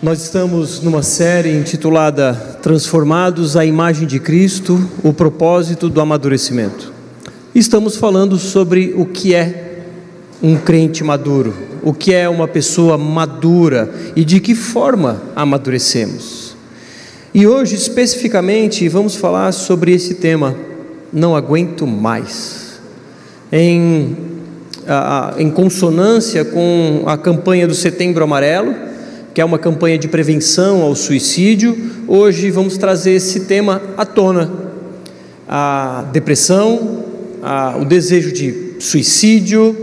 Nós estamos numa série intitulada Transformados à Imagem de Cristo o propósito do amadurecimento. Estamos falando sobre o que é um crente maduro, o que é uma pessoa madura e de que forma amadurecemos. E hoje, especificamente, vamos falar sobre esse tema: Não aguento mais. Em, em consonância com a campanha do Setembro Amarelo que é uma campanha de prevenção ao suicídio, hoje vamos trazer esse tema à tona: a depressão, a, o desejo de suicídio,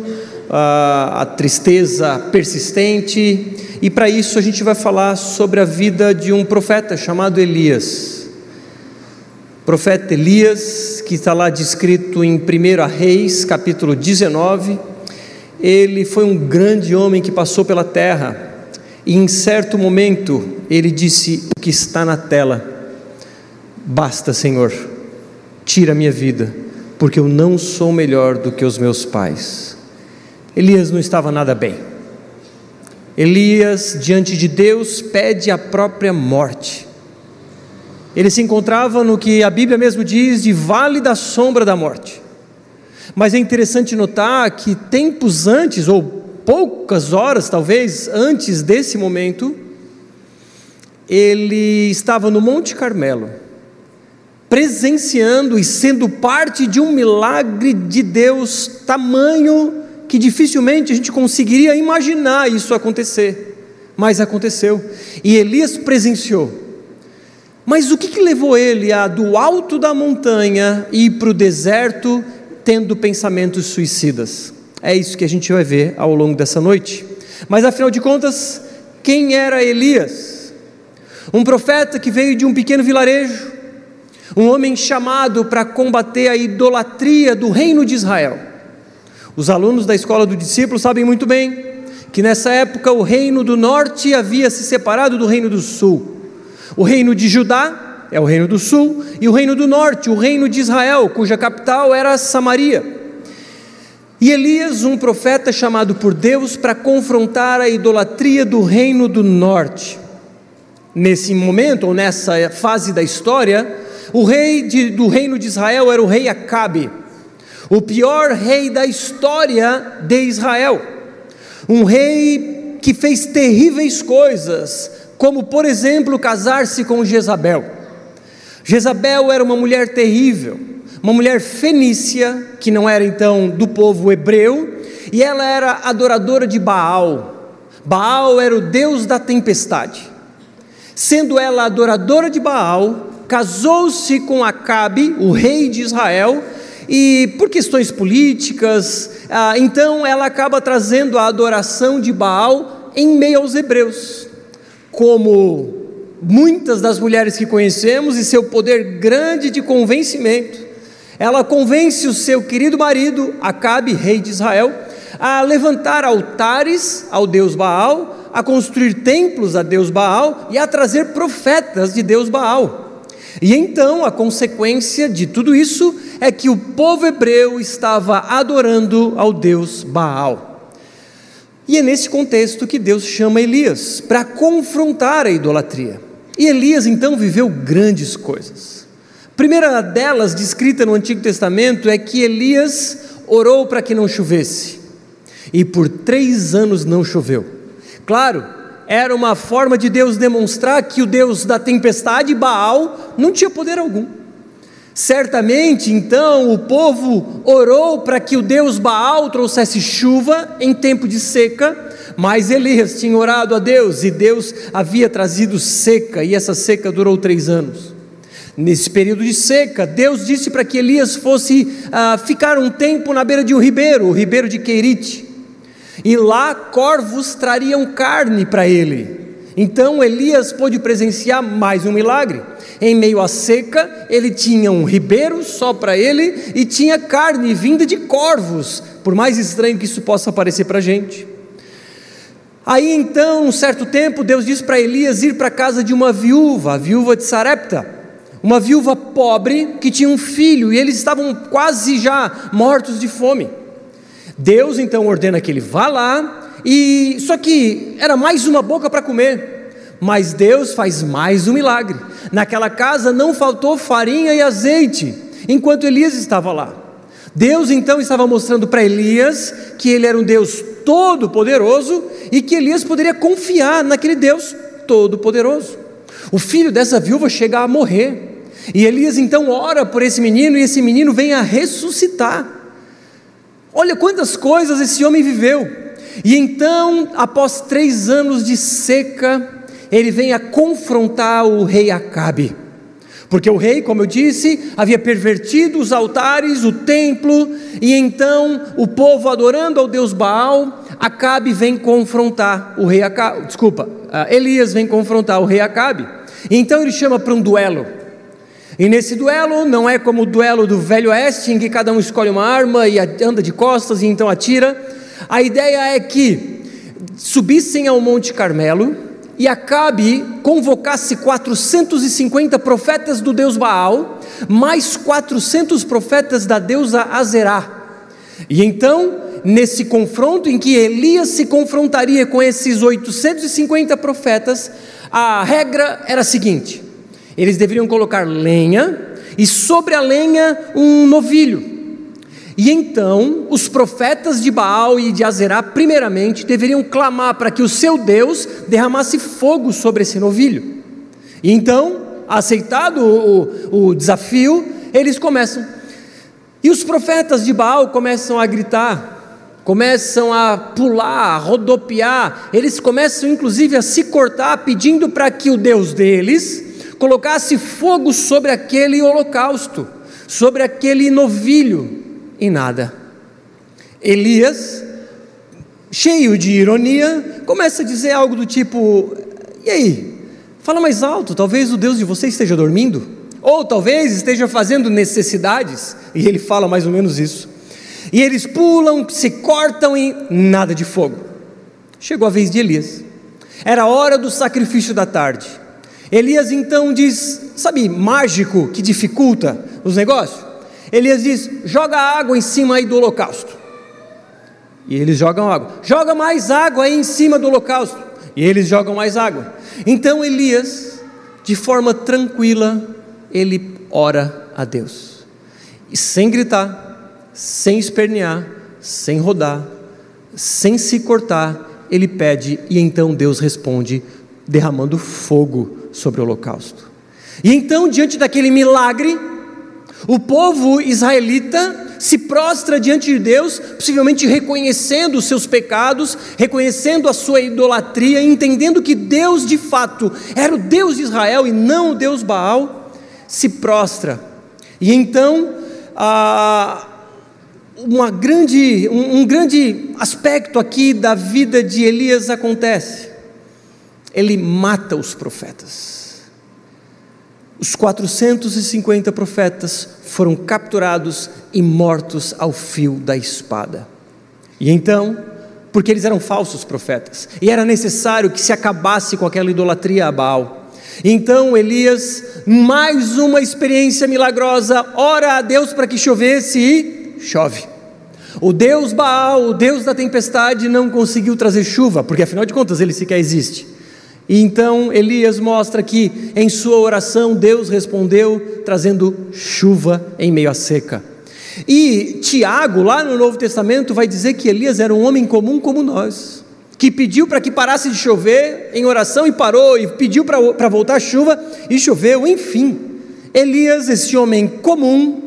a, a tristeza persistente, e para isso a gente vai falar sobre a vida de um profeta chamado Elias. Profeta Elias, que está lá descrito em 1 Reis, capítulo 19, ele foi um grande homem que passou pela terra, e em certo momento ele disse: O que está na tela, basta, Senhor, tira a minha vida, porque eu não sou melhor do que os meus pais. Elias não estava nada bem. Elias, diante de Deus, pede a própria morte. Ele se encontrava no que a Bíblia mesmo diz de vale da sombra da morte. Mas é interessante notar que tempos antes, ou poucas horas, talvez, antes desse momento, ele estava no Monte Carmelo, presenciando e sendo parte de um milagre de Deus tamanho que dificilmente a gente conseguiria imaginar isso acontecer, mas aconteceu, e Elias presenciou. Mas o que, que levou ele a, do alto da montanha, ir para o deserto, tendo pensamentos suicidas? É isso que a gente vai ver ao longo dessa noite. Mas afinal de contas, quem era Elias? Um profeta que veio de um pequeno vilarejo, um homem chamado para combater a idolatria do reino de Israel. Os alunos da escola do discípulo sabem muito bem que nessa época o reino do norte havia se separado do reino do sul. O reino de Judá é o reino do sul, e o reino do norte, o reino de Israel, cuja capital era Samaria. E Elias, um profeta chamado por Deus para confrontar a idolatria do reino do norte. Nesse momento, ou nessa fase da história, o rei de, do reino de Israel era o rei Acabe, o pior rei da história de Israel. Um rei que fez terríveis coisas, como por exemplo casar-se com Jezabel. Jezabel era uma mulher terrível, uma mulher fenícia, que não era então do povo hebreu, e ela era adoradora de Baal. Baal era o deus da tempestade. Sendo ela adoradora de Baal, casou-se com Acabe, o rei de Israel, e por questões políticas, ah, então ela acaba trazendo a adoração de Baal em meio aos hebreus. Como muitas das mulheres que conhecemos e seu poder grande de convencimento, ela convence o seu querido marido, Acabe, rei de Israel, a levantar altares ao deus Baal, a construir templos a deus Baal e a trazer profetas de deus Baal. E então a consequência de tudo isso é que o povo hebreu estava adorando ao deus Baal. E é nesse contexto que Deus chama Elias para confrontar a idolatria. E Elias então viveu grandes coisas. Primeira delas, descrita no Antigo Testamento, é que Elias orou para que não chovesse, e por três anos não choveu. Claro, era uma forma de Deus demonstrar que o Deus da tempestade, Baal, não tinha poder algum. Certamente, então, o povo orou para que o Deus Baal trouxesse chuva em tempo de seca, mas Elias tinha orado a Deus e Deus havia trazido seca, e essa seca durou três anos. Nesse período de seca, Deus disse para que Elias fosse ah, ficar um tempo na beira de um ribeiro, o ribeiro de Querite, e lá corvos trariam carne para ele. Então Elias pôde presenciar mais um milagre. Em meio à seca, ele tinha um ribeiro só para ele e tinha carne vinda de corvos, por mais estranho que isso possa parecer para a gente. Aí então, um certo tempo, Deus disse para Elias ir para a casa de uma viúva, a viúva de Sarepta uma viúva pobre que tinha um filho e eles estavam quase já mortos de fome. Deus então ordena que ele vá lá e só que era mais uma boca para comer. Mas Deus faz mais um milagre. Naquela casa não faltou farinha e azeite, enquanto Elias estava lá. Deus então estava mostrando para Elias que ele era um Deus todo-poderoso e que Elias poderia confiar naquele Deus todo-poderoso. O filho dessa viúva chega a morrer. E Elias então ora por esse menino e esse menino vem a ressuscitar. Olha quantas coisas esse homem viveu. E então, após três anos de seca, ele vem a confrontar o rei Acabe. Porque o rei, como eu disse, havia pervertido os altares, o templo, e então o povo adorando ao deus Baal, Acabe vem confrontar o rei Acabe, desculpa, ah, Elias vem confrontar o rei Acabe. Então ele chama para um duelo. E nesse duelo não é como o duelo do Velho Oeste, em que cada um escolhe uma arma e anda de costas e então atira. A ideia é que subissem ao Monte Carmelo, e Acabe convocasse 450 profetas do deus Baal, mais 400 profetas da deusa Azerá. E então, nesse confronto em que Elias se confrontaria com esses 850 profetas, a regra era a seguinte: eles deveriam colocar lenha e sobre a lenha um novilho. E então os profetas de Baal e de Azerá, primeiramente, deveriam clamar para que o seu Deus derramasse fogo sobre esse novilho. E então, aceitado o, o desafio, eles começam. E os profetas de Baal começam a gritar, começam a pular, a rodopiar, eles começam inclusive a se cortar, pedindo para que o Deus deles colocasse fogo sobre aquele holocausto, sobre aquele novilho em nada. Elias, cheio de ironia, começa a dizer algo do tipo: E aí? Fala mais alto, talvez o Deus de você esteja dormindo, ou talvez esteja fazendo necessidades, e ele fala mais ou menos isso. E eles pulam, se cortam e nada de fogo. Chegou a vez de Elias. Era a hora do sacrifício da tarde. Elias então diz: Sabe, mágico que dificulta os negócios? Elias diz: joga água em cima aí do holocausto. E eles jogam água. Joga mais água aí em cima do holocausto. E eles jogam mais água. Então Elias, de forma tranquila, ele ora a Deus. E sem gritar, sem espernear, sem rodar, sem se cortar, ele pede e então Deus responde, derramando fogo sobre o holocausto. E então, diante daquele milagre, o povo israelita se prostra diante de Deus, possivelmente reconhecendo os seus pecados, reconhecendo a sua idolatria, entendendo que Deus de fato era o Deus de Israel e não o Deus Baal, se prostra. E então, ah, uma grande, um, um grande aspecto aqui da vida de Elias acontece. Ele mata os profetas. Os 450 profetas foram capturados e mortos ao fio da espada. E então, porque eles eram falsos profetas, e era necessário que se acabasse com aquela idolatria a Baal. Então Elias, mais uma experiência milagrosa, ora a Deus para que chovesse e chove. O Deus Baal, o Deus da tempestade, não conseguiu trazer chuva, porque afinal de contas ele sequer existe. E então Elias mostra que em sua oração Deus respondeu trazendo chuva em meio à seca. E Tiago, lá no Novo Testamento, vai dizer que Elias era um homem comum como nós, que pediu para que parasse de chover em oração e parou, e pediu para voltar a chuva e choveu, enfim. Elias, esse homem comum,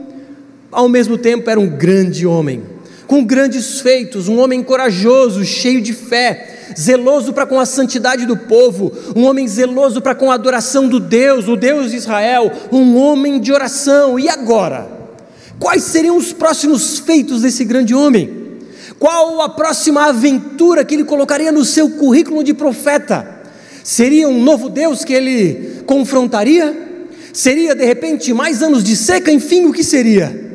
ao mesmo tempo era um grande homem, com grandes feitos, um homem corajoso, cheio de fé, zeloso para com a santidade do povo, um homem zeloso para com a adoração do Deus, o Deus de Israel, um homem de oração. E agora? Quais seriam os próximos feitos desse grande homem? Qual a próxima aventura que ele colocaria no seu currículo de profeta? Seria um novo Deus que ele confrontaria? Seria de repente mais anos de seca? Enfim, o que seria?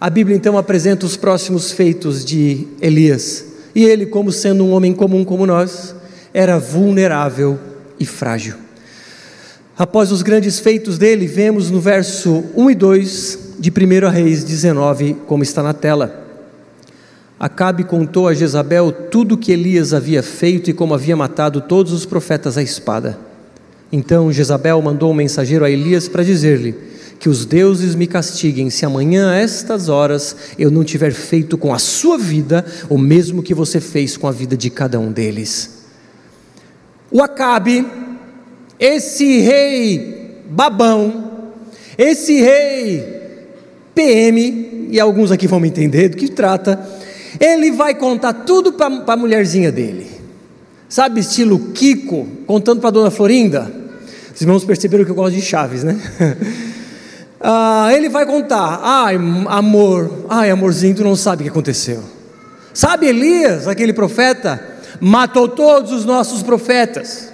A Bíblia então apresenta os próximos feitos de Elias. E ele, como sendo um homem comum como nós, era vulnerável e frágil. Após os grandes feitos dele, vemos no verso 1 e 2 de 1 Reis 19, como está na tela. Acabe contou a Jezabel tudo o que Elias havia feito e como havia matado todos os profetas à espada. Então Jezabel mandou um mensageiro a Elias para dizer-lhe: Que os deuses me castiguem se amanhã a estas horas eu não tiver feito com a sua vida o mesmo que você fez com a vida de cada um deles. O Acabe, esse rei babão, esse rei PM, e alguns aqui vão me entender do que trata ele vai contar tudo para a mulherzinha dele. Sabe, estilo Kiko, contando para a dona Florinda? Os irmãos perceberam que eu gosto de Chaves, né? ah, ele vai contar: ai, amor, ai, amorzinho, tu não sabe o que aconteceu. Sabe, Elias, aquele profeta, matou todos os nossos profetas.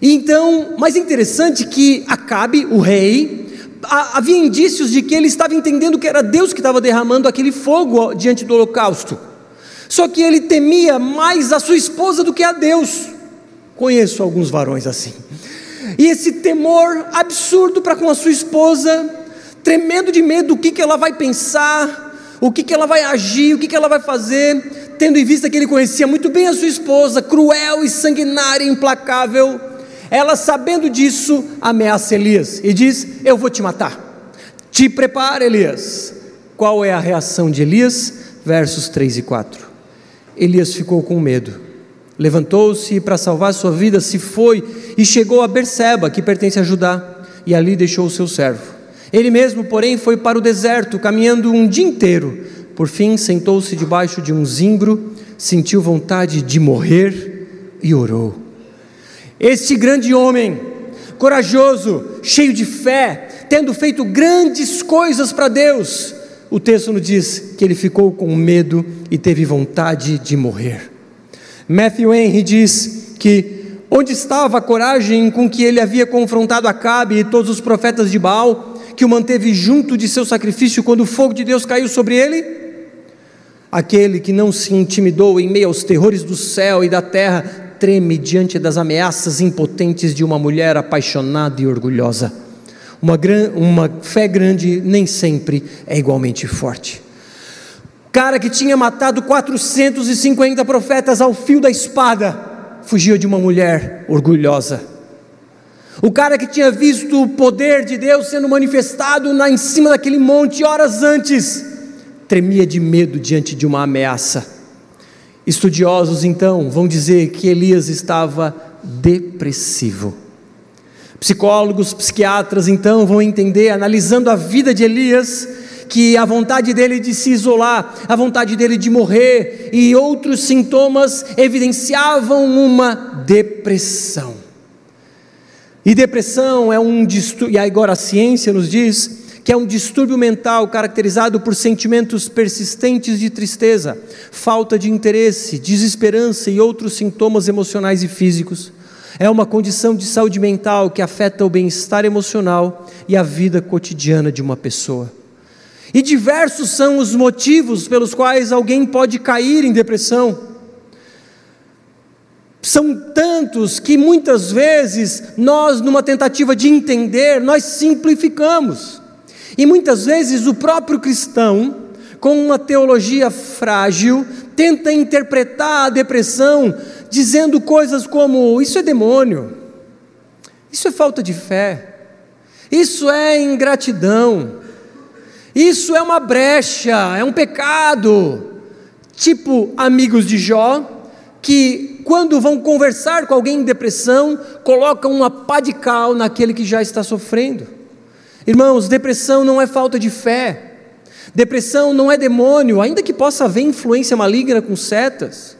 Então, mais interessante que Acabe, o rei, havia indícios de que ele estava entendendo que era Deus que estava derramando aquele fogo diante do holocausto. Só que ele temia mais a sua esposa do que a Deus. Conheço alguns varões assim. E esse temor absurdo para com a sua esposa, tremendo de medo, o que, que ela vai pensar, o que, que ela vai agir, o que, que ela vai fazer, tendo em vista que ele conhecia muito bem a sua esposa, cruel e sanguinária, implacável ela, sabendo disso, ameaça Elias e diz: Eu vou te matar. Te prepara, Elias. Qual é a reação de Elias? Versos 3 e 4. Elias ficou com medo. Levantou-se para salvar sua vida, se foi e chegou a Berseba, que pertence a Judá, e ali deixou o seu servo. Ele mesmo, porém, foi para o deserto, caminhando um dia inteiro. Por fim, sentou-se debaixo de um zimbro, sentiu vontade de morrer e orou. Este grande homem, corajoso, cheio de fé, tendo feito grandes coisas para Deus, o texto nos diz que ele ficou com medo e teve vontade de morrer. Matthew Henry diz que onde estava a coragem com que ele havia confrontado Acabe e todos os profetas de Baal, que o manteve junto de seu sacrifício quando o fogo de Deus caiu sobre ele? Aquele que não se intimidou em meio aos terrores do céu e da terra, treme diante das ameaças impotentes de uma mulher apaixonada e orgulhosa. Uma, gran, uma fé grande nem sempre é igualmente forte. Cara que tinha matado 450 profetas ao fio da espada, fugia de uma mulher orgulhosa. O cara que tinha visto o poder de Deus sendo manifestado em cima daquele monte horas antes, tremia de medo diante de uma ameaça. Estudiosos então vão dizer que Elias estava depressivo. Psicólogos, psiquiatras então vão entender, analisando a vida de Elias, que a vontade dele de se isolar, a vontade dele de morrer e outros sintomas evidenciavam uma depressão. E depressão é um distúrbio, e agora a ciência nos diz que é um distúrbio mental caracterizado por sentimentos persistentes de tristeza, falta de interesse, desesperança e outros sintomas emocionais e físicos. É uma condição de saúde mental que afeta o bem-estar emocional e a vida cotidiana de uma pessoa. E diversos são os motivos pelos quais alguém pode cair em depressão. São tantos que muitas vezes nós, numa tentativa de entender, nós simplificamos. E muitas vezes o próprio cristão, com uma teologia frágil, tenta interpretar a depressão dizendo coisas como: isso é demônio, isso é falta de fé, isso é ingratidão, isso é uma brecha, é um pecado. Tipo amigos de Jó, que quando vão conversar com alguém em depressão, colocam uma pá de cal naquele que já está sofrendo. Irmãos, depressão não é falta de fé. Depressão não é demônio, ainda que possa haver influência maligna com setas.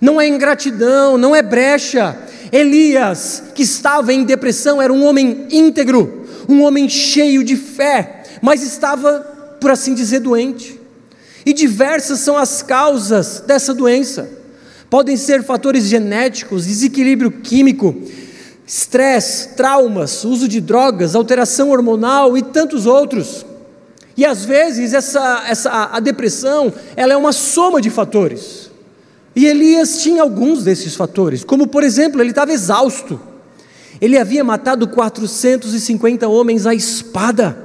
Não é ingratidão, não é brecha. Elias, que estava em depressão, era um homem íntegro, um homem cheio de fé, mas estava, por assim dizer, doente. E diversas são as causas dessa doença. Podem ser fatores genéticos, desequilíbrio químico, estresse, traumas, uso de drogas, alteração hormonal e tantos outros. E às vezes essa, essa, a depressão ela é uma soma de fatores. E Elias tinha alguns desses fatores, como por exemplo, ele estava exausto. Ele havia matado 450 homens à espada.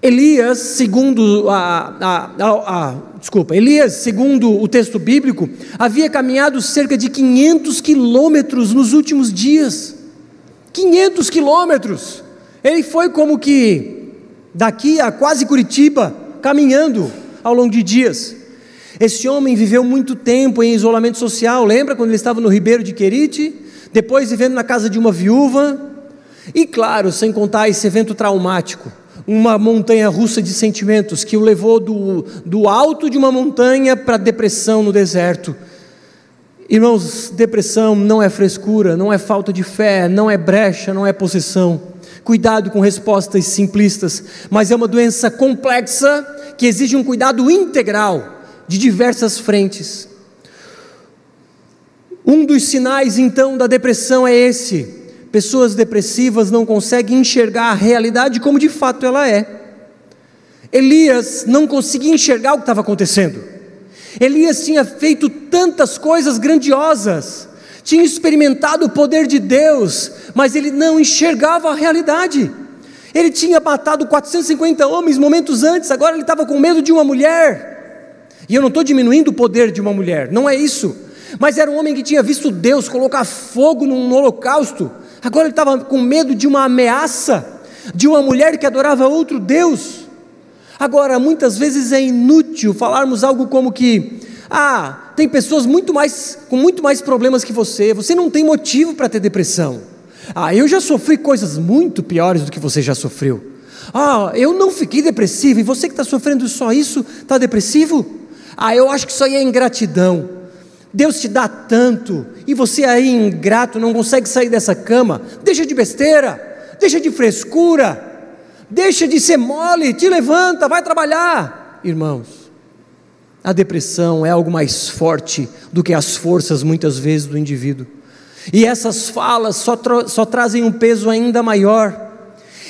Elias, segundo a, a, a, a, desculpa, Elias, segundo o texto bíblico, havia caminhado cerca de 500 quilômetros nos últimos dias. 500 quilômetros. Ele foi como que daqui a quase Curitiba, caminhando ao longo de dias. Esse homem viveu muito tempo em isolamento social. Lembra quando ele estava no Ribeiro de Querite? Depois vivendo na casa de uma viúva. E claro, sem contar esse evento traumático uma montanha russa de sentimentos que o levou do, do alto de uma montanha para a depressão no deserto. Irmãos, depressão não é frescura, não é falta de fé, não é brecha, não é possessão. Cuidado com respostas simplistas, mas é uma doença complexa que exige um cuidado integral de diversas frentes. Um dos sinais então da depressão é esse: Pessoas depressivas não conseguem enxergar a realidade como de fato ela é. Elias não conseguia enxergar o que estava acontecendo. Elias tinha feito tantas coisas grandiosas, tinha experimentado o poder de Deus, mas ele não enxergava a realidade. Ele tinha matado 450 homens momentos antes, agora ele estava com medo de uma mulher. E eu não estou diminuindo o poder de uma mulher, não é isso. Mas era um homem que tinha visto Deus colocar fogo num holocausto, Agora ele estava com medo de uma ameaça, de uma mulher que adorava outro Deus. Agora, muitas vezes é inútil falarmos algo como que, ah, tem pessoas muito mais com muito mais problemas que você, você não tem motivo para ter depressão. Ah, eu já sofri coisas muito piores do que você já sofreu. Ah, eu não fiquei depressivo, e você que está sofrendo só isso, está depressivo? Ah, eu acho que isso aí é ingratidão. Deus te dá tanto e você aí ingrato não consegue sair dessa cama. Deixa de besteira, deixa de frescura, deixa de ser mole, te levanta, vai trabalhar. Irmãos, a depressão é algo mais forte do que as forças muitas vezes do indivíduo. E essas falas só, tra só trazem um peso ainda maior.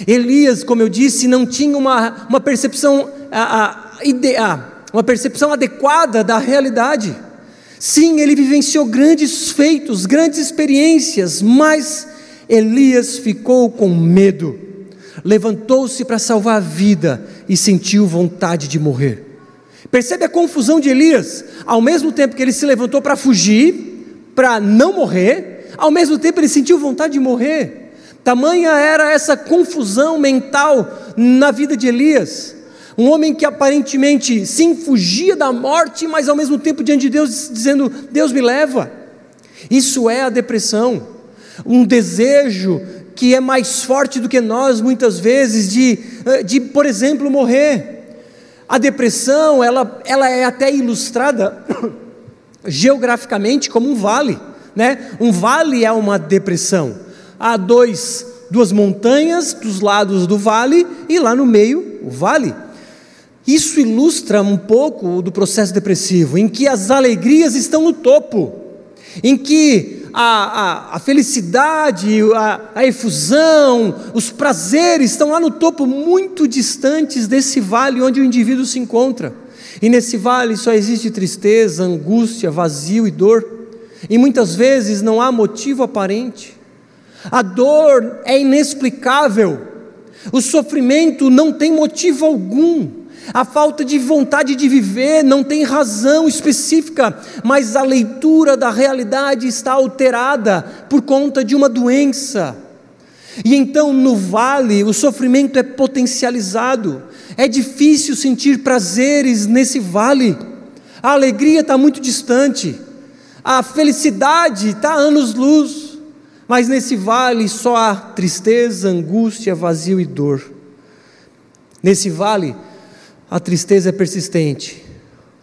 Elias, como eu disse, não tinha uma, uma percepção a, a, uma percepção adequada da realidade. Sim, ele vivenciou grandes feitos, grandes experiências, mas Elias ficou com medo. Levantou-se para salvar a vida e sentiu vontade de morrer. Percebe a confusão de Elias? Ao mesmo tempo que ele se levantou para fugir, para não morrer, ao mesmo tempo ele sentiu vontade de morrer. Tamanha era essa confusão mental na vida de Elias. Um homem que aparentemente sim fugia da morte, mas ao mesmo tempo diante de Deus dizendo: Deus me leva. Isso é a depressão. Um desejo que é mais forte do que nós muitas vezes de, eh, de por exemplo, morrer. A depressão, ela, ela é até ilustrada geograficamente como um vale, né? Um vale é uma depressão. Há dois, duas montanhas dos lados do vale e lá no meio o vale. Isso ilustra um pouco do processo depressivo, em que as alegrias estão no topo, em que a, a, a felicidade, a, a efusão, os prazeres estão lá no topo, muito distantes desse vale onde o indivíduo se encontra. E nesse vale só existe tristeza, angústia, vazio e dor, e muitas vezes não há motivo aparente. A dor é inexplicável, o sofrimento não tem motivo algum. A falta de vontade de viver não tem razão específica, mas a leitura da realidade está alterada por conta de uma doença. E então no vale o sofrimento é potencializado, é difícil sentir prazeres nesse vale, a alegria está muito distante, a felicidade está anos-luz, mas nesse vale só há tristeza, angústia, vazio e dor. Nesse vale, a tristeza é persistente.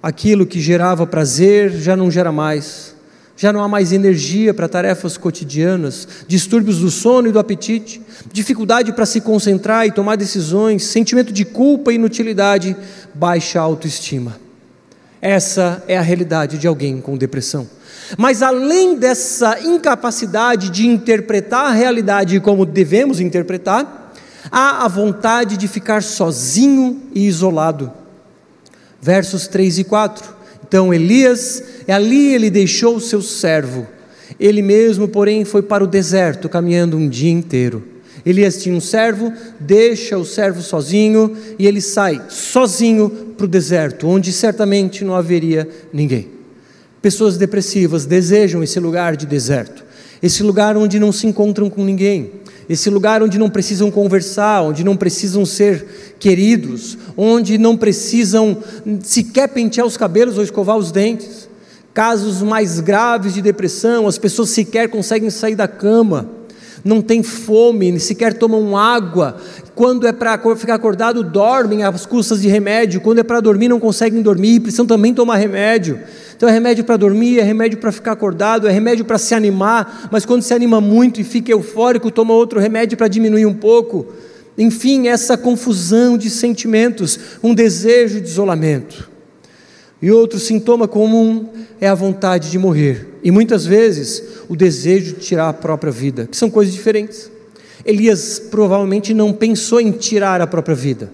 Aquilo que gerava prazer já não gera mais. Já não há mais energia para tarefas cotidianas, distúrbios do sono e do apetite, dificuldade para se concentrar e tomar decisões, sentimento de culpa e inutilidade, baixa autoestima. Essa é a realidade de alguém com depressão. Mas além dessa incapacidade de interpretar a realidade como devemos interpretar, há a vontade de ficar sozinho e isolado. Versos 3 e 4. Então Elias, ali ele deixou o seu servo. Ele mesmo, porém, foi para o deserto, caminhando um dia inteiro. Elias tinha um servo, deixa o servo sozinho e ele sai sozinho para o deserto, onde certamente não haveria ninguém. Pessoas depressivas desejam esse lugar de deserto, esse lugar onde não se encontram com ninguém, esse lugar onde não precisam conversar, onde não precisam ser queridos, onde não precisam sequer pentear os cabelos ou escovar os dentes. Casos mais graves de depressão, as pessoas sequer conseguem sair da cama não têm fome, sequer tomam água. Quando é para ficar acordado, dormem às custas de remédio. Quando é para dormir, não conseguem dormir, precisam também tomar remédio. Então é remédio para dormir, é remédio para ficar acordado, é remédio para se animar, mas quando se anima muito e fica eufórico, toma outro remédio para diminuir um pouco. Enfim, essa confusão de sentimentos, um desejo de isolamento. E outro sintoma comum é a vontade de morrer. E muitas vezes o desejo de tirar a própria vida, que são coisas diferentes. Elias provavelmente não pensou em tirar a própria vida,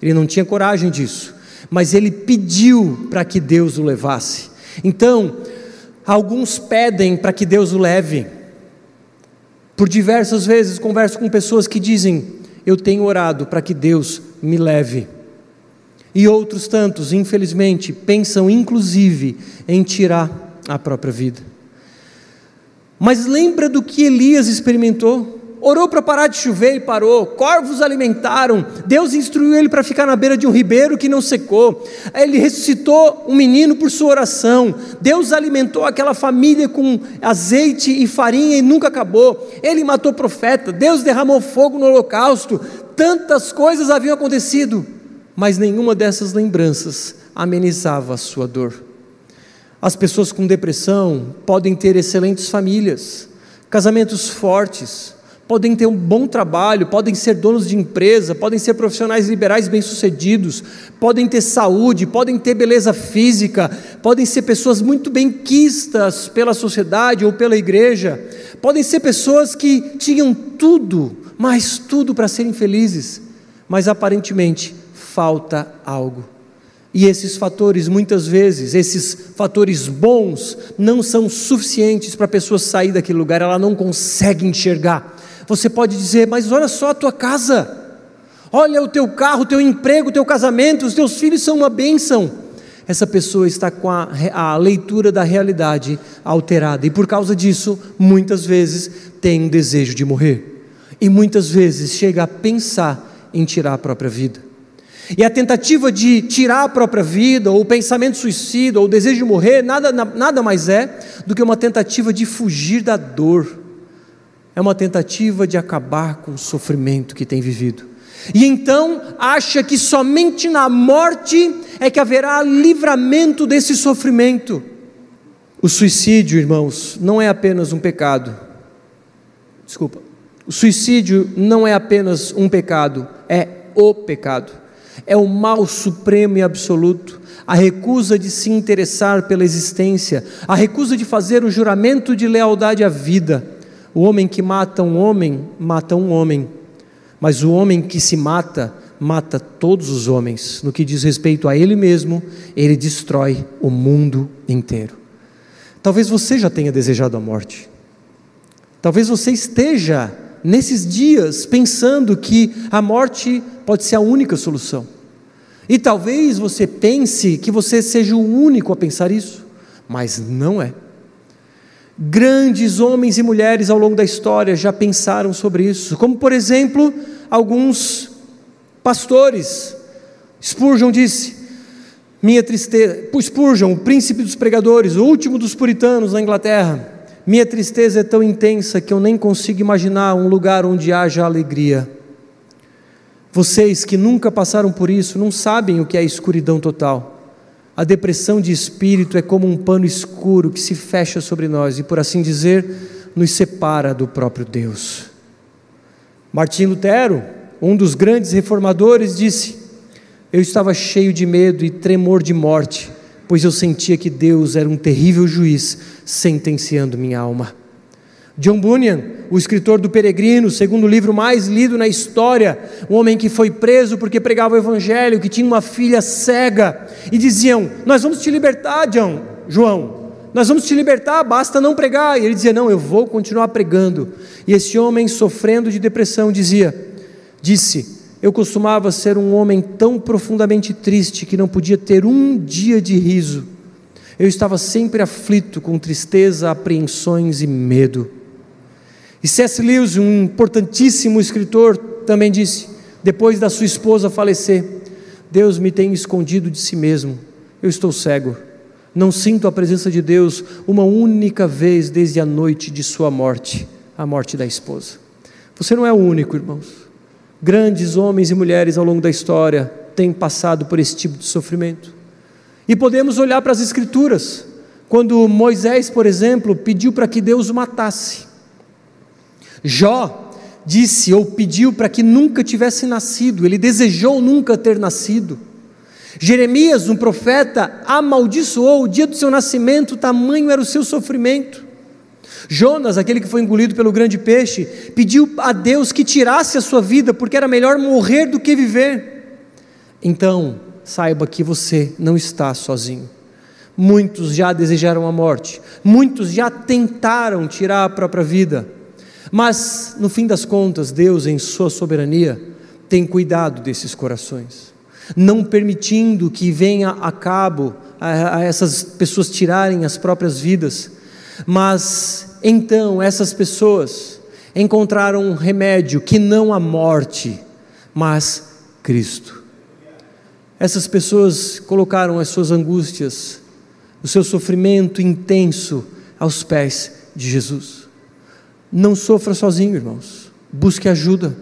ele não tinha coragem disso, mas ele pediu para que Deus o levasse. Então, alguns pedem para que Deus o leve. Por diversas vezes converso com pessoas que dizem: Eu tenho orado para que Deus me leve. E outros tantos, infelizmente, pensam inclusive em tirar a própria vida. Mas lembra do que Elias experimentou? Orou para parar de chover e parou. Corvos alimentaram. Deus instruiu ele para ficar na beira de um ribeiro que não secou. Ele ressuscitou um menino por sua oração. Deus alimentou aquela família com azeite e farinha e nunca acabou. Ele matou profeta. Deus derramou fogo no holocausto. Tantas coisas haviam acontecido, mas nenhuma dessas lembranças amenizava a sua dor. As pessoas com depressão podem ter excelentes famílias, casamentos fortes, podem ter um bom trabalho, podem ser donos de empresa, podem ser profissionais liberais bem-sucedidos, podem ter saúde, podem ter beleza física, podem ser pessoas muito bem quistas pela sociedade ou pela igreja, podem ser pessoas que tinham tudo, mas tudo para serem felizes, mas aparentemente falta algo. E esses fatores, muitas vezes, esses fatores bons, não são suficientes para a pessoa sair daquele lugar, ela não consegue enxergar. Você pode dizer, mas olha só a tua casa, olha o teu carro, o teu emprego, o teu casamento, os teus filhos são uma bênção. Essa pessoa está com a, a leitura da realidade alterada, e por causa disso, muitas vezes tem um desejo de morrer, e muitas vezes chega a pensar em tirar a própria vida. E a tentativa de tirar a própria vida, ou o pensamento suicida, ou o desejo de morrer, nada, nada mais é do que uma tentativa de fugir da dor. É uma tentativa de acabar com o sofrimento que tem vivido. E então acha que somente na morte é que haverá livramento desse sofrimento. O suicídio, irmãos, não é apenas um pecado. Desculpa. O suicídio não é apenas um pecado, é o pecado é o mal supremo e absoluto, a recusa de se interessar pela existência, a recusa de fazer o juramento de lealdade à vida. O homem que mata um homem, mata um homem, mas o homem que se mata, mata todos os homens. No que diz respeito a ele mesmo, ele destrói o mundo inteiro. Talvez você já tenha desejado a morte. Talvez você esteja nesses dias pensando que a morte pode ser a única solução. E talvez você pense que você seja o único a pensar isso, mas não é. Grandes homens e mulheres ao longo da história já pensaram sobre isso, como por exemplo, alguns pastores. Spurgeon disse: Minha tristeza, Spurgeon, o príncipe dos pregadores, o último dos puritanos na Inglaterra, minha tristeza é tão intensa que eu nem consigo imaginar um lugar onde haja alegria. Vocês que nunca passaram por isso não sabem o que é a escuridão total. A depressão de espírito é como um pano escuro que se fecha sobre nós e, por assim dizer, nos separa do próprio Deus. Martim Lutero, um dos grandes reformadores, disse: Eu estava cheio de medo e tremor de morte pois eu sentia que Deus era um terrível juiz sentenciando minha alma. John Bunyan, o escritor do Peregrino, o segundo livro mais lido na história, um homem que foi preso porque pregava o evangelho, que tinha uma filha cega, e diziam: Nós vamos te libertar, John, João, nós vamos te libertar, basta não pregar. E ele dizia: Não, eu vou continuar pregando. E esse homem, sofrendo de depressão, dizia: Disse, eu costumava ser um homem tão profundamente triste que não podia ter um dia de riso. Eu estava sempre aflito, com tristeza, apreensões e medo. E C.S. Lewis, um importantíssimo escritor, também disse: depois da sua esposa falecer, Deus me tem escondido de si mesmo. Eu estou cego. Não sinto a presença de Deus uma única vez desde a noite de sua morte, a morte da esposa. Você não é o único, irmãos. Grandes homens e mulheres ao longo da história têm passado por esse tipo de sofrimento. E podemos olhar para as Escrituras, quando Moisés, por exemplo, pediu para que Deus o matasse. Jó disse ou pediu para que nunca tivesse nascido, ele desejou nunca ter nascido. Jeremias, um profeta, amaldiçoou o dia do seu nascimento, tamanho era o seu sofrimento. Jonas, aquele que foi engolido pelo grande peixe, pediu a Deus que tirasse a sua vida, porque era melhor morrer do que viver. Então, saiba que você não está sozinho. Muitos já desejaram a morte, muitos já tentaram tirar a própria vida mas, no fim das contas, Deus, em Sua soberania, tem cuidado desses corações, não permitindo que venha a cabo a, a essas pessoas tirarem as próprias vidas, mas então essas pessoas encontraram um remédio que não a morte, mas Cristo. Essas pessoas colocaram as suas angústias, o seu sofrimento intenso aos pés de Jesus. Não sofra sozinho, irmãos. Busque ajuda.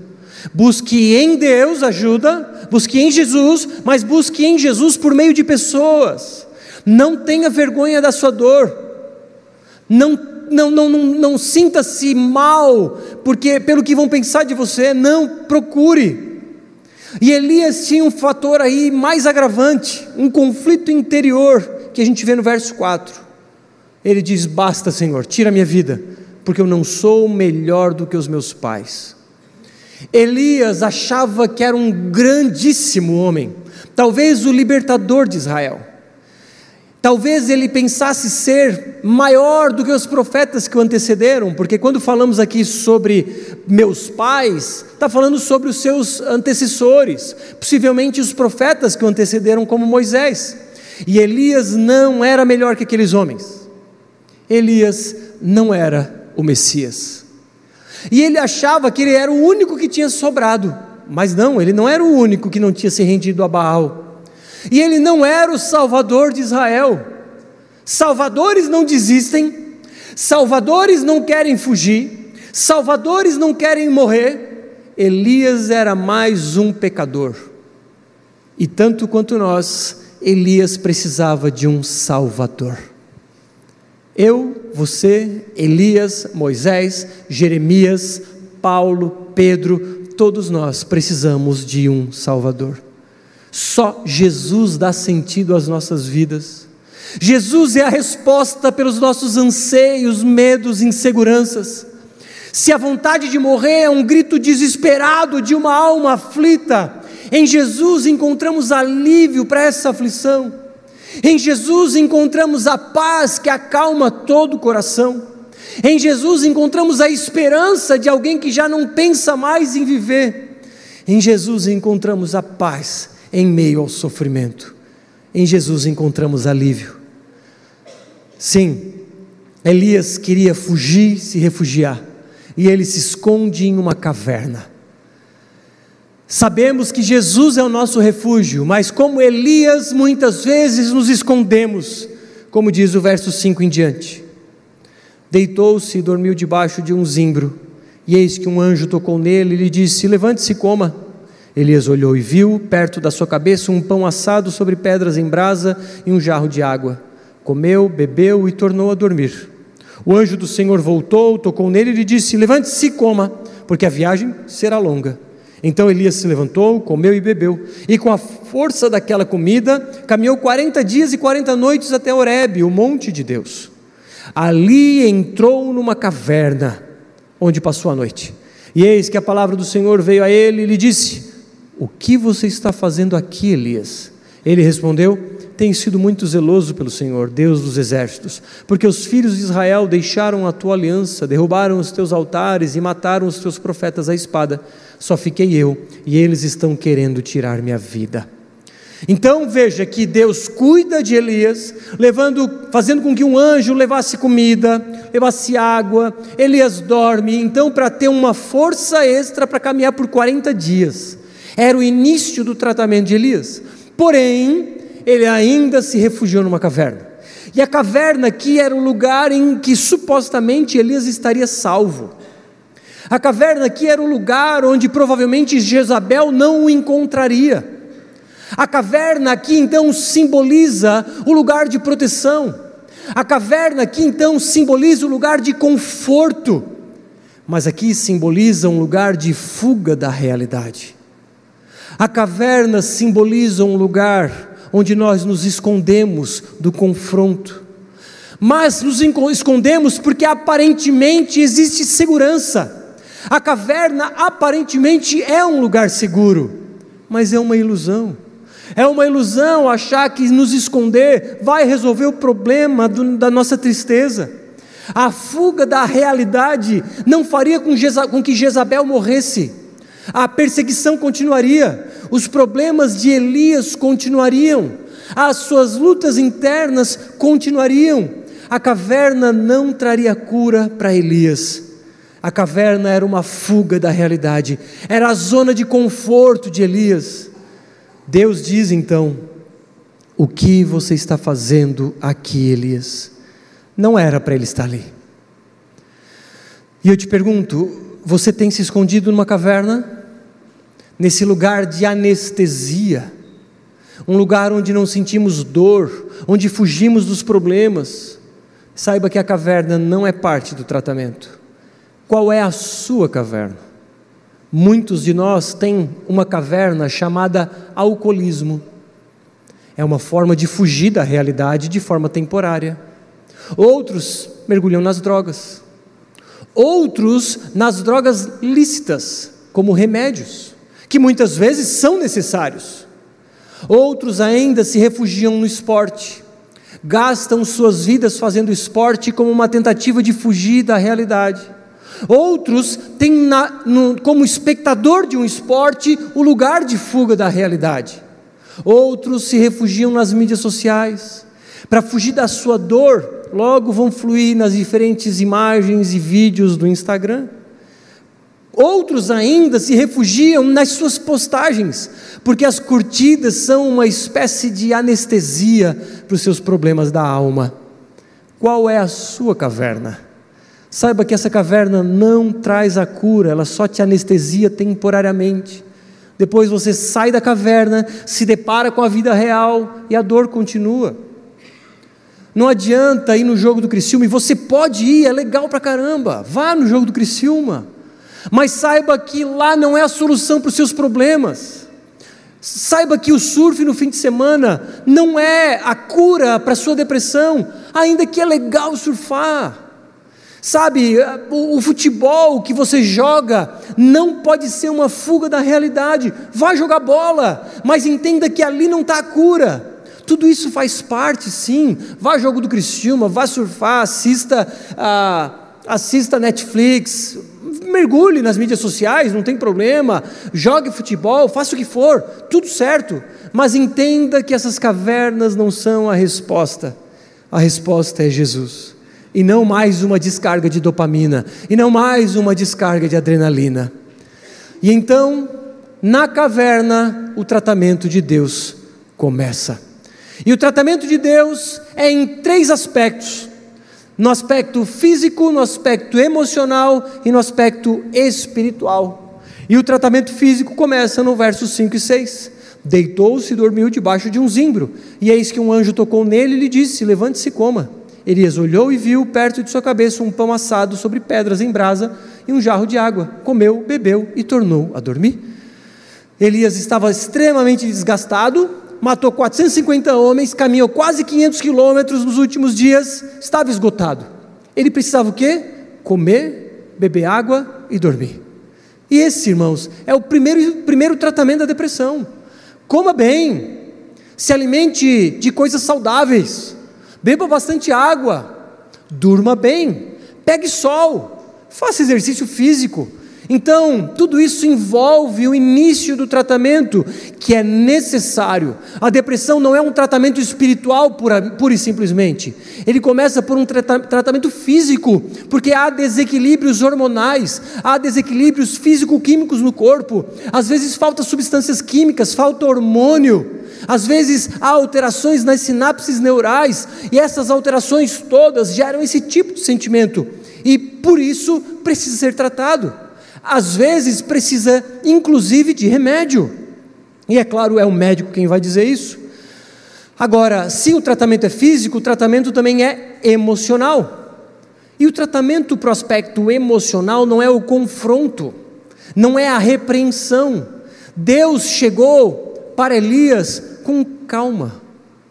Busque em Deus ajuda, busque em Jesus, mas busque em Jesus por meio de pessoas. Não tenha vergonha da sua dor. Não, não, não, não, não sinta-se mal porque pelo que vão pensar de você. Não procure. E Elias tinha um fator aí mais agravante, um conflito interior que a gente vê no verso 4. Ele diz: Basta, Senhor, tira a minha vida porque eu não sou melhor do que os meus pais. Elias achava que era um grandíssimo homem, talvez o libertador de Israel. Talvez ele pensasse ser maior do que os profetas que o antecederam, porque quando falamos aqui sobre meus pais, está falando sobre os seus antecessores, possivelmente os profetas que o antecederam, como Moisés. E Elias não era melhor que aqueles homens. Elias não era o Messias. E ele achava que ele era o único que tinha sobrado, mas não, ele não era o único que não tinha se rendido a Baal. E ele não era o salvador de Israel. Salvadores não desistem, salvadores não querem fugir, salvadores não querem morrer. Elias era mais um pecador. E tanto quanto nós, Elias precisava de um salvador. Eu, você, Elias, Moisés, Jeremias, Paulo, Pedro, todos nós precisamos de um Salvador. Só Jesus dá sentido às nossas vidas. Jesus é a resposta pelos nossos anseios, medos, inseguranças. Se a vontade de morrer é um grito desesperado de uma alma aflita, em Jesus encontramos alívio para essa aflição. Em Jesus encontramos a paz que acalma todo o coração. Em Jesus encontramos a esperança de alguém que já não pensa mais em viver. Em Jesus encontramos a paz em meio ao sofrimento. Em Jesus encontramos alívio. Sim, Elias queria fugir, se refugiar, e ele se esconde em uma caverna. Sabemos que Jesus é o nosso refúgio, mas como Elias, muitas vezes nos escondemos, como diz o verso 5 em diante. Deitou-se e dormiu debaixo de um zimbro, e eis que um anjo tocou nele e lhe disse: Levante-se e coma. Elias olhou e viu, perto da sua cabeça, um pão assado sobre pedras em brasa e um jarro de água. Comeu, bebeu e tornou a dormir. O anjo do Senhor voltou, tocou nele e lhe disse: Levante-se e coma, porque a viagem será longa. Então Elias se levantou, comeu e bebeu, e com a força daquela comida, caminhou 40 dias e 40 noites até Horebe, o monte de Deus. Ali entrou numa caverna, onde passou a noite. E eis que a palavra do Senhor veio a ele e lhe disse: O que você está fazendo aqui, Elias? Ele respondeu: tem sido muito zeloso pelo Senhor, Deus dos exércitos, porque os filhos de Israel deixaram a tua aliança, derrubaram os teus altares e mataram os teus profetas à espada. Só fiquei eu, e eles estão querendo tirar minha vida. Então veja que Deus cuida de Elias, levando, fazendo com que um anjo levasse comida, levasse água. Elias dorme, então para ter uma força extra para caminhar por 40 dias. Era o início do tratamento de Elias. Porém, ele ainda se refugiou numa caverna. E a caverna aqui era o lugar em que supostamente Elias estaria salvo. A caverna aqui era o lugar onde provavelmente Jezabel não o encontraria. A caverna aqui então simboliza o lugar de proteção. A caverna aqui então simboliza o lugar de conforto. Mas aqui simboliza um lugar de fuga da realidade. A caverna simboliza um lugar onde nós nos escondemos do confronto. Mas nos escondemos porque aparentemente existe segurança. A caverna aparentemente é um lugar seguro, mas é uma ilusão. É uma ilusão achar que nos esconder vai resolver o problema do, da nossa tristeza. A fuga da realidade não faria com, Jeza, com que Jezabel morresse. A perseguição continuaria, os problemas de Elias continuariam, as suas lutas internas continuariam. A caverna não traria cura para Elias. A caverna era uma fuga da realidade, era a zona de conforto de Elias. Deus diz então: O que você está fazendo aqui, Elias? Não era para ele estar ali. E eu te pergunto: você tem se escondido numa caverna? Nesse lugar de anestesia? Um lugar onde não sentimos dor, onde fugimos dos problemas? Saiba que a caverna não é parte do tratamento. Qual é a sua caverna? Muitos de nós têm uma caverna chamada alcoolismo. É uma forma de fugir da realidade de forma temporária. Outros mergulham nas drogas. Outros nas drogas lícitas, como remédios, que muitas vezes são necessários. Outros ainda se refugiam no esporte, gastam suas vidas fazendo esporte como uma tentativa de fugir da realidade. Outros têm na, no, como espectador de um esporte o lugar de fuga da realidade. Outros se refugiam nas mídias sociais. Para fugir da sua dor, logo vão fluir nas diferentes imagens e vídeos do Instagram. Outros ainda se refugiam nas suas postagens, porque as curtidas são uma espécie de anestesia para os seus problemas da alma. Qual é a sua caverna? Saiba que essa caverna não traz a cura, ela só te anestesia temporariamente. Depois você sai da caverna, se depara com a vida real e a dor continua. Não adianta ir no jogo do Criciúma, e você pode ir, é legal pra caramba, vá no jogo do Criciúma. Mas saiba que lá não é a solução para os seus problemas. Saiba que o surf no fim de semana não é a cura para a sua depressão, ainda que é legal surfar. Sabe, o, o, futebol que você joga não pode ser uma fuga da realidade. Vá jogar bola, mas entenda que ali não está a cura. Tudo isso faz parte, sim. Vá jogo do Criciúma, vá surfar, assista a, assista Netflix, mergulhe nas mídias sociais, não tem problema. Jogue futebol, faça o que for, tudo certo. Mas entenda que essas cavernas não são a resposta. A resposta é Jesus e não mais uma descarga de dopamina, e não mais uma descarga de adrenalina. E então, na caverna, o tratamento de Deus começa. E o tratamento de Deus é em três aspectos: no aspecto físico, no aspecto emocional e no aspecto espiritual. E o tratamento físico começa no versos 5 e 6. Deitou-se e dormiu debaixo de um zimbro, e eis que um anjo tocou nele e lhe disse: Levante-se e coma. Elias olhou e viu perto de sua cabeça um pão assado sobre pedras em brasa e um jarro de água. Comeu, bebeu e tornou a dormir. Elias estava extremamente desgastado, matou 450 homens, caminhou quase 500 quilômetros nos últimos dias, estava esgotado. Ele precisava o quê? Comer, beber água e dormir. E esse, irmãos, é o primeiro, primeiro tratamento da depressão. Coma bem, Se alimente de coisas saudáveis. Beba bastante água. Durma bem. Pegue sol. Faça exercício físico. Então, tudo isso envolve o início do tratamento que é necessário. A depressão não é um tratamento espiritual pura, pura e simplesmente. Ele começa por um trata tratamento físico, porque há desequilíbrios hormonais, há desequilíbrios físico-químicos no corpo. Às vezes falta substâncias químicas, falta hormônio. Às vezes há alterações nas sinapses neurais, e essas alterações todas geram esse tipo de sentimento. E por isso precisa ser tratado às vezes precisa inclusive de remédio. E é claro, é o médico quem vai dizer isso. Agora, se o tratamento é físico, o tratamento também é emocional. E o tratamento para o aspecto emocional não é o confronto, não é a repreensão. Deus chegou para Elias com calma,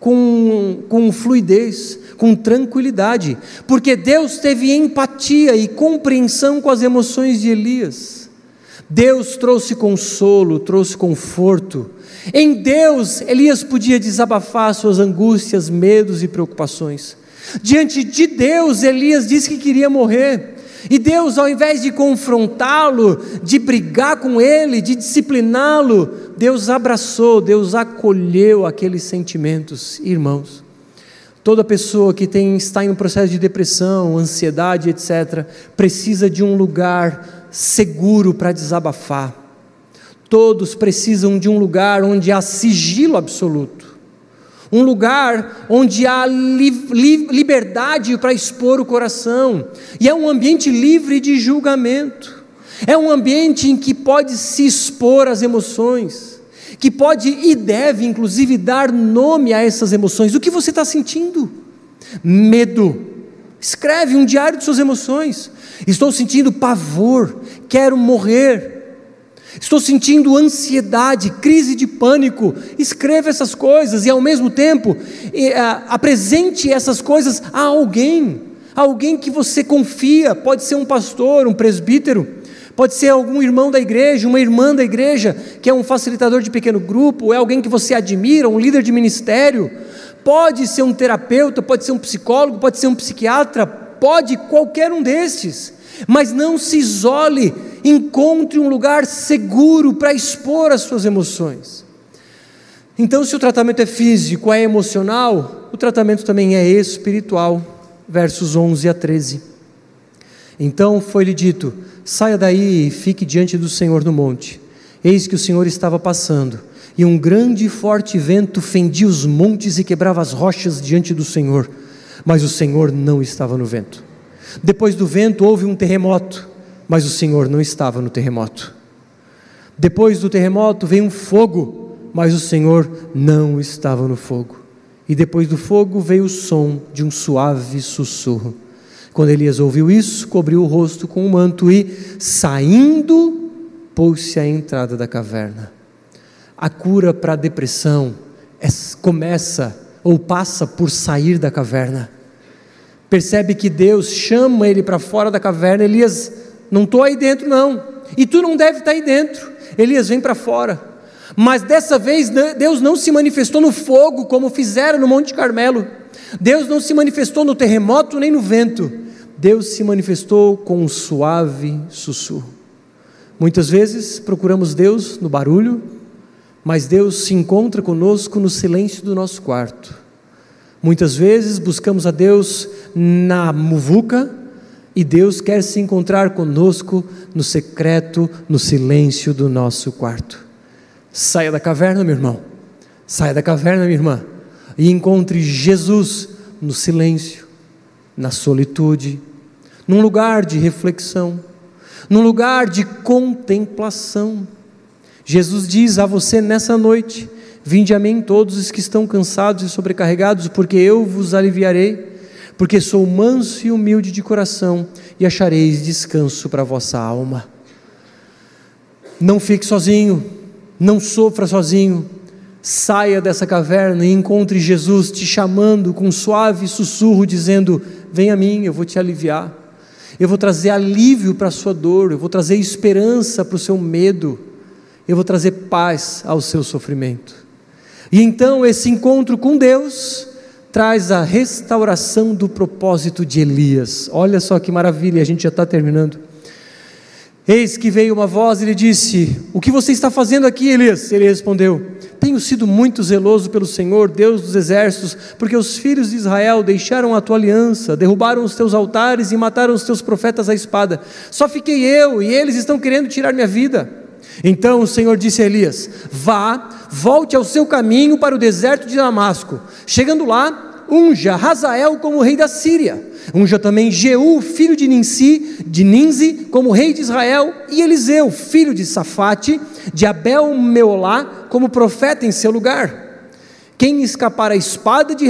com, com fluidez, com tranquilidade, porque Deus teve empatia e compreensão com as emoções de Elias. Deus trouxe consolo, trouxe conforto. Em Deus, Elias podia desabafar suas angústias, medos e preocupações. Diante de Deus, Elias disse que queria morrer. E Deus, ao invés de confrontá-lo, de brigar com ele, de discipliná-lo, Deus abraçou, Deus acolheu aqueles sentimentos, irmãos. Toda pessoa que tem, está em um processo de depressão, ansiedade, etc., precisa de um lugar seguro para desabafar. Todos precisam de um lugar onde há sigilo absoluto, um lugar onde há li li liberdade para expor o coração, e é um ambiente livre de julgamento, é um ambiente em que pode se expor às emoções que pode e deve, inclusive, dar nome a essas emoções. O que você está sentindo? Medo. Escreve um diário de suas emoções. Estou sentindo pavor, quero morrer. Estou sentindo ansiedade, crise de pânico. Escreva essas coisas e, ao mesmo tempo, apresente essas coisas a alguém, alguém que você confia. Pode ser um pastor, um presbítero Pode ser algum irmão da igreja, uma irmã da igreja, que é um facilitador de pequeno grupo, é alguém que você admira, um líder de ministério. Pode ser um terapeuta, pode ser um psicólogo, pode ser um psiquiatra, pode qualquer um destes. Mas não se isole, encontre um lugar seguro para expor as suas emoções. Então, se o tratamento é físico, é emocional, o tratamento também é espiritual. Versos 11 a 13. Então foi-lhe dito: Saia daí e fique diante do Senhor no monte. Eis que o Senhor estava passando, e um grande e forte vento fendia os montes e quebrava as rochas diante do Senhor, mas o Senhor não estava no vento. Depois do vento houve um terremoto, mas o Senhor não estava no terremoto. Depois do terremoto veio um fogo, mas o Senhor não estava no fogo. E depois do fogo veio o som de um suave sussurro. Quando Elias ouviu isso, cobriu o rosto com um manto e, saindo, pôs-se à entrada da caverna. A cura para a depressão é, começa ou passa por sair da caverna. Percebe que Deus chama ele para fora da caverna. Elias, não estou aí dentro, não. E tu não deve estar tá aí dentro. Elias, vem para fora. Mas dessa vez Deus não se manifestou no fogo como fizeram no Monte Carmelo. Deus não se manifestou no terremoto nem no vento. Deus se manifestou com um suave sussurro. Muitas vezes procuramos Deus no barulho, mas Deus se encontra conosco no silêncio do nosso quarto. Muitas vezes buscamos a Deus na muvuca e Deus quer se encontrar conosco no secreto, no silêncio do nosso quarto. Saia da caverna, meu irmão. Saia da caverna, minha irmã, e encontre Jesus no silêncio na solitude, num lugar de reflexão, num lugar de contemplação. Jesus diz a você nessa noite: Vinde a mim todos os que estão cansados e sobrecarregados, porque eu vos aliviarei, porque sou manso e humilde de coração, e achareis descanso para a vossa alma. Não fique sozinho, não sofra sozinho, saia dessa caverna e encontre Jesus te chamando com um suave sussurro, dizendo: Vem a mim, eu vou te aliviar. Eu vou trazer alívio para a sua dor, eu vou trazer esperança para o seu medo, eu vou trazer paz ao seu sofrimento. E então esse encontro com Deus traz a restauração do propósito de Elias. Olha só que maravilha, a gente já está terminando. Eis que veio uma voz e lhe disse: O que você está fazendo aqui, Elias? Ele respondeu: Tenho sido muito zeloso pelo Senhor, Deus dos exércitos, porque os filhos de Israel deixaram a tua aliança, derrubaram os teus altares e mataram os teus profetas à espada. Só fiquei eu e eles estão querendo tirar minha vida. Então o Senhor disse a Elias: Vá, volte ao seu caminho para o deserto de Damasco. Chegando lá, unja Hazael como rei da Síria Unja também Jeú, filho de Ninsi, de Ninzi, como rei de Israel, e Eliseu, filho de Safate, de Abel Meolá, como profeta em seu lugar. Quem escapar à espada de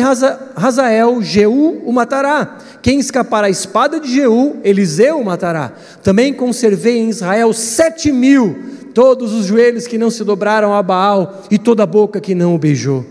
Hazael, Jeú o matará. Quem escapar à espada de Jeú, Eliseu o matará. Também conservei em Israel sete mil, todos os joelhos que não se dobraram a Baal e toda a boca que não o beijou.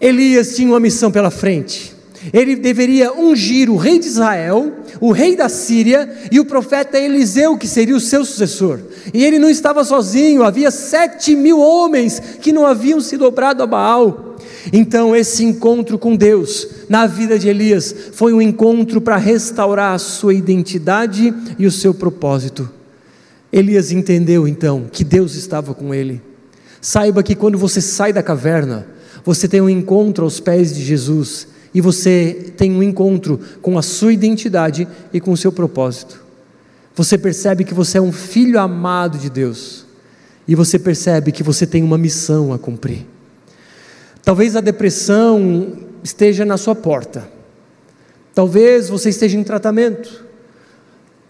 Elias tinha uma missão pela frente ele deveria ungir o rei de Israel, o rei da Síria e o profeta Eliseu, que seria o seu sucessor. E ele não estava sozinho, havia sete mil homens que não haviam se dobrado a Baal. Então, esse encontro com Deus na vida de Elias foi um encontro para restaurar a sua identidade e o seu propósito. Elias entendeu então que Deus estava com ele. Saiba que quando você sai da caverna, você tem um encontro aos pés de Jesus e você tem um encontro com a sua identidade e com o seu propósito. Você percebe que você é um filho amado de Deus e você percebe que você tem uma missão a cumprir. Talvez a depressão esteja na sua porta. Talvez você esteja em tratamento.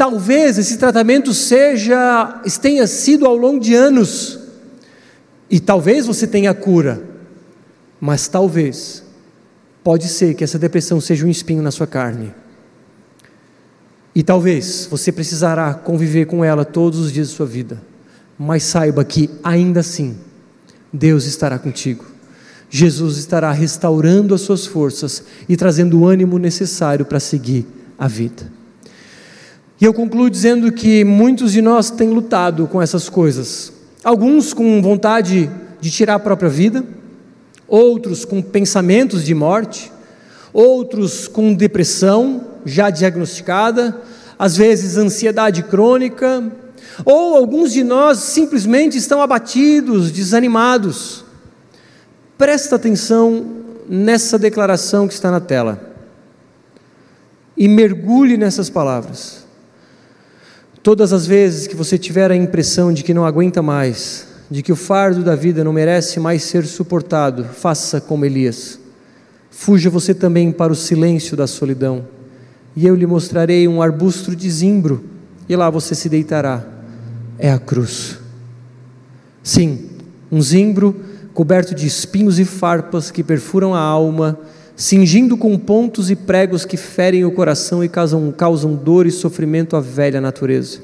Talvez esse tratamento seja tenha sido ao longo de anos. E talvez você tenha cura. Mas talvez pode ser que essa depressão seja um espinho na sua carne. E talvez você precisará conviver com ela todos os dias da sua vida. Mas saiba que ainda assim, Deus estará contigo. Jesus estará restaurando as suas forças e trazendo o ânimo necessário para seguir a vida. E eu concluo dizendo que muitos de nós têm lutado com essas coisas. Alguns com vontade de tirar a própria vida, outros com pensamentos de morte, outros com depressão já diagnosticada, às vezes ansiedade crônica, ou alguns de nós simplesmente estão abatidos, desanimados. Presta atenção nessa declaração que está na tela e mergulhe nessas palavras. Todas as vezes que você tiver a impressão de que não aguenta mais, de que o fardo da vida não merece mais ser suportado, faça como Elias. Fuja você também para o silêncio da solidão, e eu lhe mostrarei um arbusto de zimbro, e lá você se deitará. É a cruz. Sim, um zimbro coberto de espinhos e farpas que perfuram a alma, cingindo com pontos e pregos que ferem o coração e causam, causam dor e sofrimento à velha natureza.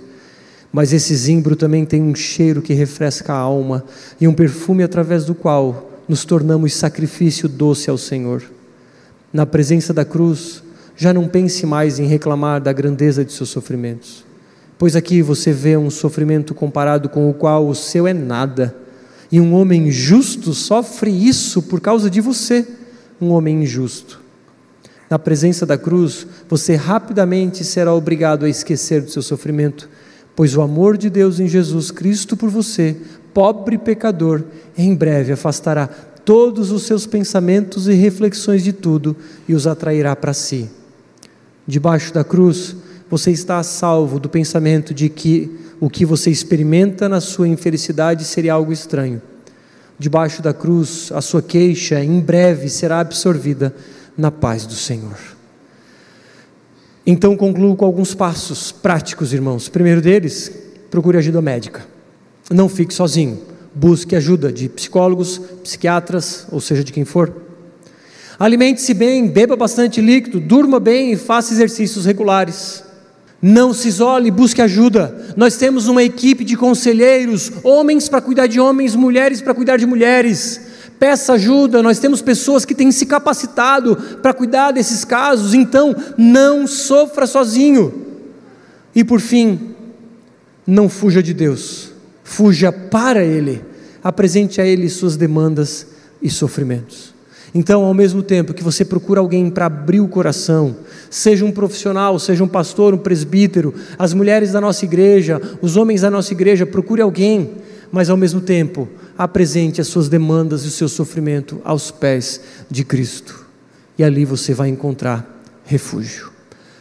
Mas esse zimbro também tem um cheiro que refresca a alma e um perfume através do qual nos tornamos sacrifício doce ao Senhor. Na presença da cruz, já não pense mais em reclamar da grandeza de seus sofrimentos, pois aqui você vê um sofrimento comparado com o qual o seu é nada, e um homem justo sofre isso por causa de você, um homem injusto. Na presença da cruz, você rapidamente será obrigado a esquecer do seu sofrimento pois o amor de Deus em Jesus Cristo por você, pobre pecador, em breve afastará todos os seus pensamentos e reflexões de tudo e os atrairá para si. Debaixo da cruz, você está a salvo do pensamento de que o que você experimenta na sua infelicidade seria algo estranho. Debaixo da cruz, a sua queixa em breve será absorvida na paz do Senhor. Então concluo com alguns passos práticos, irmãos. Primeiro deles, procure ajuda médica. Não fique sozinho. Busque ajuda de psicólogos, psiquiatras, ou seja, de quem for. Alimente-se bem, beba bastante líquido, durma bem e faça exercícios regulares. Não se isole, busque ajuda. Nós temos uma equipe de conselheiros, homens para cuidar de homens, mulheres para cuidar de mulheres peça ajuda, nós temos pessoas que têm se capacitado para cuidar desses casos, então não sofra sozinho. E por fim, não fuja de Deus, fuja para Ele, apresente a Ele suas demandas, e sofrimentos. Então, ao mesmo tempo que você procura alguém para abrir o coração, seja um profissional, seja um pastor, um presbítero, as mulheres da nossa igreja, os homens da nossa igreja, procure alguém, mas ao mesmo tempo apresente as suas demandas e o seu sofrimento aos pés de Cristo. E ali você vai encontrar refúgio.